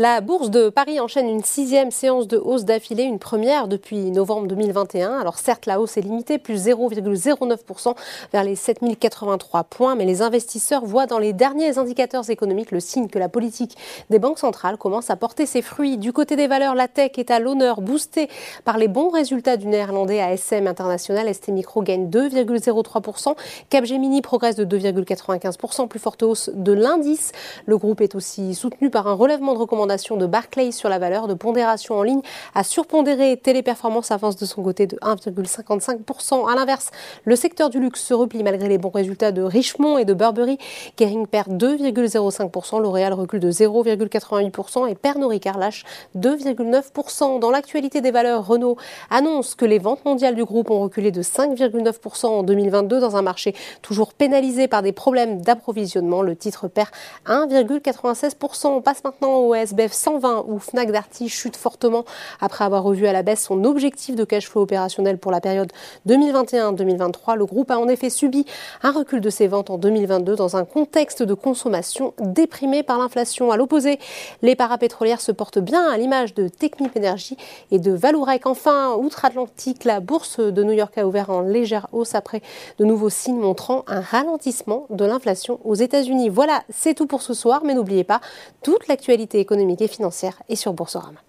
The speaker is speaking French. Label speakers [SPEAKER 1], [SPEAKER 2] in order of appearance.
[SPEAKER 1] La bourse de Paris enchaîne une sixième séance de hausse d'affilée, une première depuis novembre 2021. Alors certes, la hausse est limitée, plus 0,09% vers les 7083 points, mais les investisseurs voient dans les derniers indicateurs économiques le signe que la politique des banques centrales commence à porter ses fruits. Du côté des valeurs, la tech est à l'honneur, boostée par les bons résultats du néerlandais ASM International. ST Micro gagne 2,03%, Capgemini progresse de 2,95%, plus forte hausse de l'indice. Le groupe est aussi soutenu par un relèvement de recommandations de Barclays sur la valeur de pondération en ligne a surpondéré. Téléperformance avance de son côté de 1,55%. À l'inverse, le secteur du luxe se replie malgré les bons résultats de Richemont et de Burberry. Kering perd 2,05%, L'Oréal recule de 0,88% et Pernod Ricard lâche 2,9%. Dans l'actualité des valeurs, Renault annonce que les ventes mondiales du groupe ont reculé de 5,9% en 2022 dans un marché toujours pénalisé par des problèmes d'approvisionnement. Le titre perd 1,96%. On passe maintenant au SB 120 où Fnac Darty chute fortement après avoir revu à la baisse son objectif de cash flow opérationnel pour la période 2021-2023. Le groupe a en effet subi un recul de ses ventes en 2022 dans un contexte de consommation déprimé par l'inflation. À l'opposé, les parapétrolières se portent bien à l'image de Technip Energy et de Valourec. Enfin, outre-Atlantique, la bourse de New York a ouvert en légère hausse après de nouveaux signes montrant un ralentissement de l'inflation aux États-Unis. Voilà, c'est tout pour ce soir, mais n'oubliez pas toute l'actualité économique et financière est sur Boursorama.